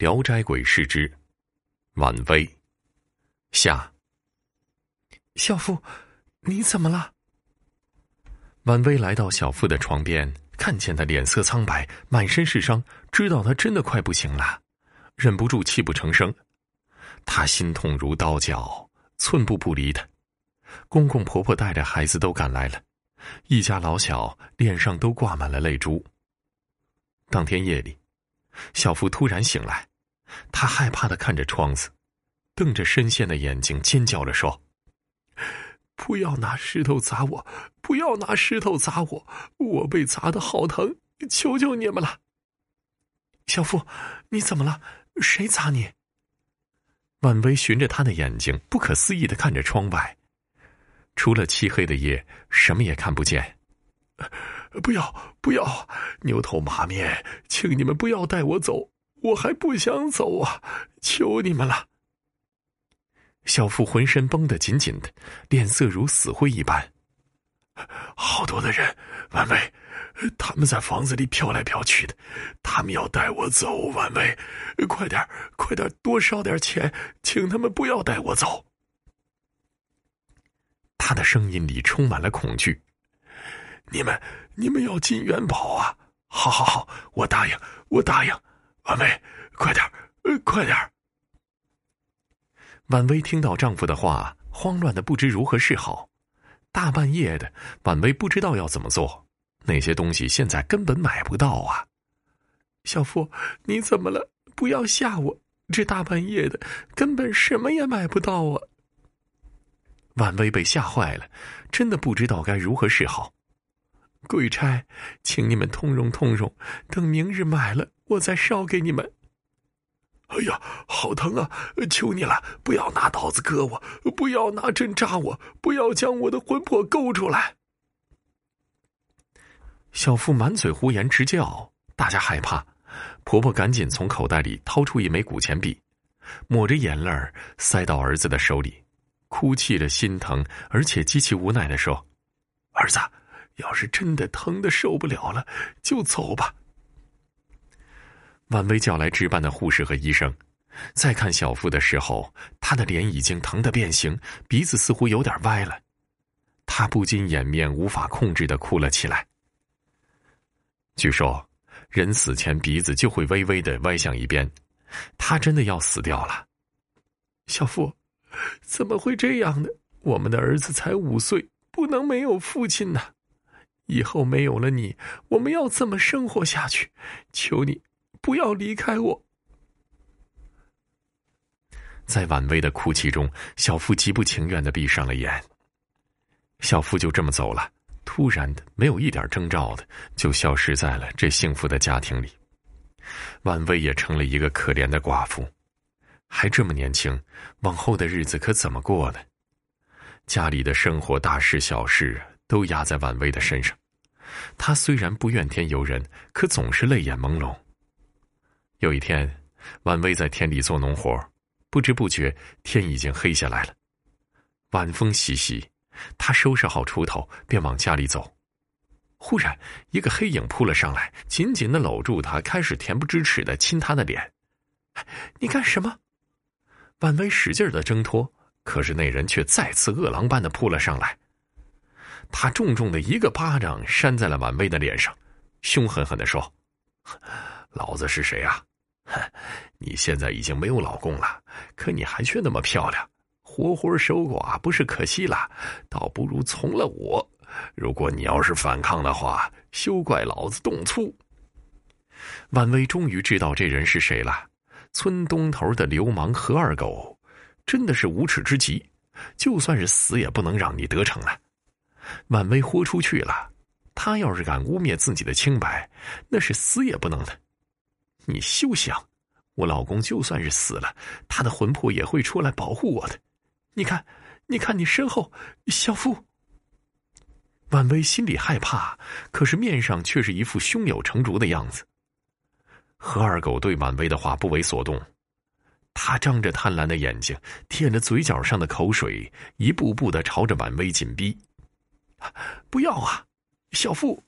聊斋鬼事之婉薇下。小妇，你怎么了？婉薇来到小妇的床边，看见他脸色苍白，满身是伤，知道他真的快不行了，忍不住泣不成声。她心痛如刀绞，寸步不离的。公公婆婆带着孩子都赶来了，一家老小脸上都挂满了泪珠。当天夜里，小妇突然醒来，他害怕的看着窗子，瞪着深陷的眼睛，尖叫着说：“不要拿石头砸我！不要拿石头砸我！我被砸的好疼！求求你们了！”小妇，你怎么了？谁砸你？婉薇循着他的眼睛，不可思议的看着窗外，除了漆黑的夜，什么也看不见。不要不要，牛头马面，请你们不要带我走，我还不想走啊！求你们了。小妇浑身绷得紧紧的，脸色如死灰一般。好多的人，婉薇，他们在房子里飘来飘去的，他们要带我走。婉薇，快点，快点，多烧点钱，请他们不要带我走。他的声音里充满了恐惧。你们，你们要进元宝啊！好好好，我答应，我答应。婉薇，快点，呃，快点。婉薇听到丈夫的话，慌乱的不知如何是好。大半夜的，婉薇不知道要怎么做。那些东西现在根本买不到啊！小妇，你怎么了？不要吓我！这大半夜的，根本什么也买不到啊！婉薇被吓坏了，真的不知道该如何是好。鬼差，请你们通融通融，等明日买了，我再烧给你们。哎呀，好疼啊！求你了，不要拿刀子割我，不要拿针扎我，不要将我的魂魄勾出来。小妇满嘴胡言直叫，大家害怕。婆婆赶紧从口袋里掏出一枚古钱币，抹着眼泪塞到儿子的手里，哭泣着，心疼而且极其无奈的说：“儿子。”要是真的疼的受不了了，就走吧。婉薇叫来值班的护士和医生，再看小妇的时候，他的脸已经疼得变形，鼻子似乎有点歪了，他不禁掩面无法控制的哭了起来。据说，人死前鼻子就会微微的歪向一边，他真的要死掉了。小妇，怎么会这样呢？我们的儿子才五岁，不能没有父亲呢。以后没有了你，我们要怎么生活下去？求你不要离开我！在婉薇的哭泣中，小夫极不情愿的闭上了眼。小夫就这么走了，突然的，没有一点征兆的，就消失在了这幸福的家庭里。婉薇也成了一个可怜的寡妇，还这么年轻，往后的日子可怎么过呢？家里的生活大事小事都压在婉薇的身上。他虽然不怨天尤人，可总是泪眼朦胧。有一天，婉薇在田里做农活，不知不觉天已经黑下来了。晚风习习，他收拾好锄头，便往家里走。忽然，一个黑影扑了上来，紧紧的搂住他，开始恬不知耻的亲他的脸。你干什么？婉薇使劲的挣脱，可是那人却再次饿狼般的扑了上来。他重重的一个巴掌扇在了婉薇的脸上，凶狠狠的说：“老子是谁啊？你现在已经没有老公了，可你还却那么漂亮，活活守寡不是可惜了？倒不如从了我。如果你要是反抗的话，休怪老子动粗。”婉薇终于知道这人是谁了，村东头的流氓何二狗，真的是无耻之极，就算是死也不能让你得逞了。婉薇豁出去了，他要是敢污蔑自己的清白，那是死也不能的。你休想！我老公就算是死了，他的魂魄也会出来保护我的。你看，你看你身后，小夫。婉薇心里害怕，可是面上却是一副胸有成竹的样子。何二狗对婉薇的话不为所动，他张着贪婪的眼睛，舔着嘴角上的口水，一步步的朝着婉薇紧逼。不要啊，小妇！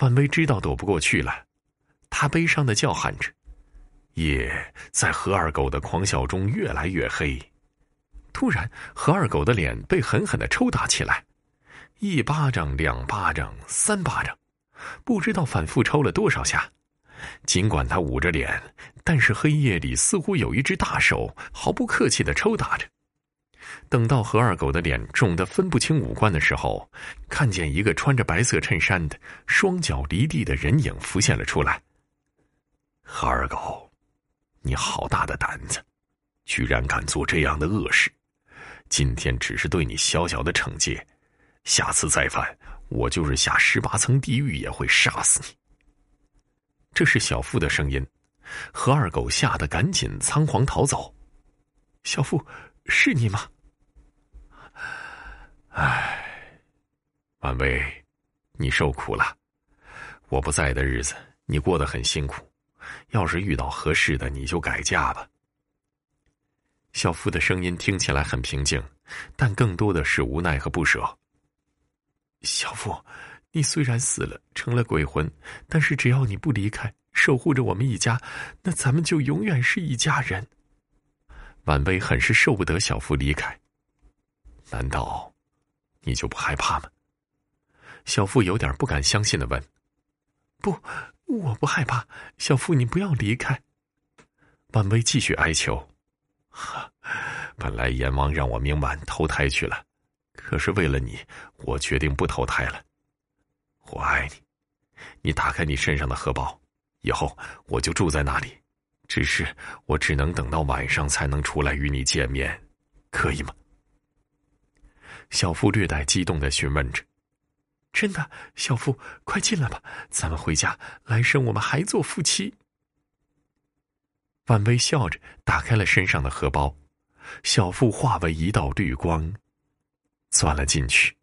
婉薇知道躲不过去了，她悲伤的叫喊着，夜在何二狗的狂笑中越来越黑。突然，何二狗的脸被狠狠的抽打起来，一巴掌、两巴掌、三巴掌，不知道反复抽了多少下。尽管他捂着脸，但是黑夜里似乎有一只大手毫不客气的抽打着。等到何二狗的脸肿得分不清五官的时候，看见一个穿着白色衬衫的、双脚离地的人影浮现了出来。何二狗，你好大的胆子，居然敢做这样的恶事！今天只是对你小小的惩戒，下次再犯，我就是下十八层地狱也会杀死你。这是小付的声音，何二狗吓得赶紧仓皇逃走。小付，是你吗？婉薇，你受苦了。我不在的日子，你过得很辛苦。要是遇到合适的，你就改嫁吧。小夫的声音听起来很平静，但更多的是无奈和不舍。小夫，你虽然死了，成了鬼魂，但是只要你不离开，守护着我们一家，那咱们就永远是一家人。婉薇很是受不得小夫离开。难道你就不害怕吗？小夫有点不敢相信的问。不，我不害怕。小夫，你不要离开。婉薇继续哀求。哈，本来阎王让我明晚投胎去了，可是为了你，我决定不投胎了。我爱你，你打开你身上的荷包，以后我就住在那里。只是我只能等到晚上才能出来与你见面，可以吗？小夫略带激动的询问着：“真的，小夫，快进来吧，咱们回家，来生我们还做夫妻。”婉薇笑着打开了身上的荷包，小腹化为一道绿光，钻了进去。